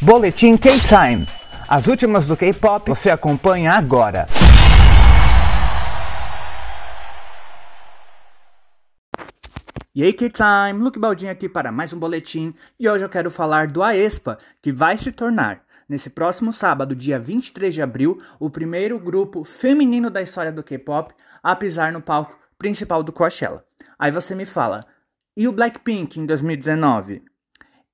Boletim K-Time. As últimas do K-pop você acompanha agora. E aí, K-Time! Luke Baldinho aqui para mais um boletim e hoje eu quero falar do Aespa, que vai se tornar, nesse próximo sábado, dia 23 de abril, o primeiro grupo feminino da história do K-pop a pisar no palco principal do Coachella. Aí você me fala, e o Blackpink em 2019?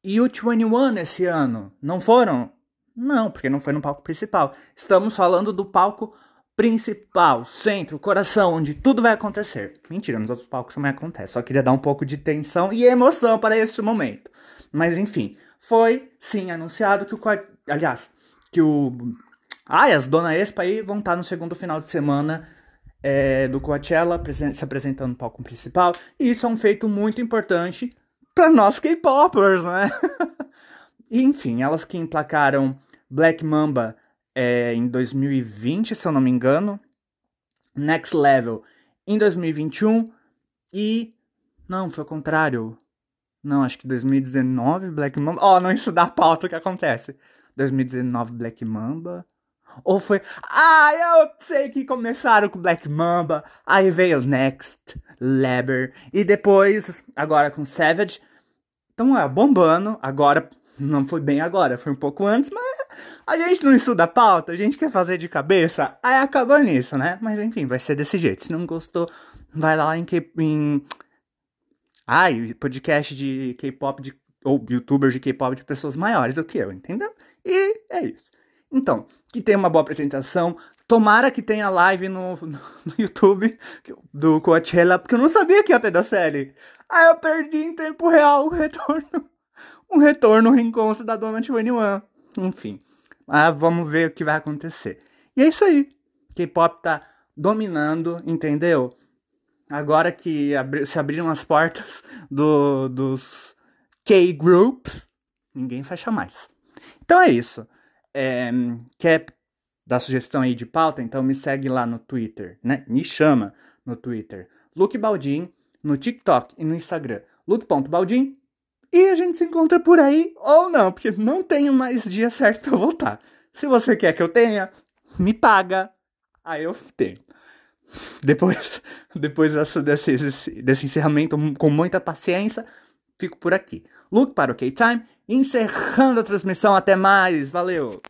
E o 21 esse ano? Não foram? Não, porque não foi no palco principal. Estamos falando do palco principal, centro, coração, onde tudo vai acontecer. Mentira, nos outros palcos também acontece. Só queria dar um pouco de tensão e emoção para este momento. Mas enfim, foi sim anunciado que o. Aliás, que o. Ai, as Dona Expa aí vão estar no segundo final de semana é, do Coachella se apresentando no palco principal. E isso é um feito muito importante para nós K-popers, né? enfim, elas que emplacaram Black Mamba é, em 2020, se eu não me engano. Next Level em 2021 e não, foi o contrário. Não, acho que 2019 Black Mamba. Ó, oh, não isso dá pauta o que acontece. 2019 Black Mamba. Ou foi. Ah, eu sei que começaram com Black Mamba. Aí veio Next, Leber. E depois, agora com Savage. Então é bombando. Agora, não foi bem agora, foi um pouco antes, mas a gente não estuda a pauta, a gente quer fazer de cabeça, aí acaba nisso, né? Mas enfim, vai ser desse jeito. Se não gostou, vai lá em. Em... Ai, podcast de K-pop de ou youtubers de K-pop de pessoas maiores do que eu, entendeu? E é isso. Então, que tenha uma boa apresentação. Tomara que tenha live no, no, YouTube do Coachella, porque eu não sabia que ia ter da série. Aí eu perdi em tempo real o retorno. Um retorno, um reencontro da Dona 21. Enfim, ah, vamos ver o que vai acontecer. E é isso aí. K-pop tá dominando, entendeu? Agora que abri se abriram as portas do, dos K-groups, ninguém fecha mais. Então é isso. É, quer dar sugestão aí de pauta? Então me segue lá no Twitter, né? Me chama no Twitter. Luke Baldin, no TikTok e no Instagram. Luke.baldin e a gente se encontra por aí ou não, porque não tenho mais dia certo pra voltar. Se você quer que eu tenha, me paga. Aí eu tenho. Depois, depois dessa, desse, desse encerramento com muita paciência, fico por aqui. Look para o K-Time, encerrando a transmissão. Até mais, valeu!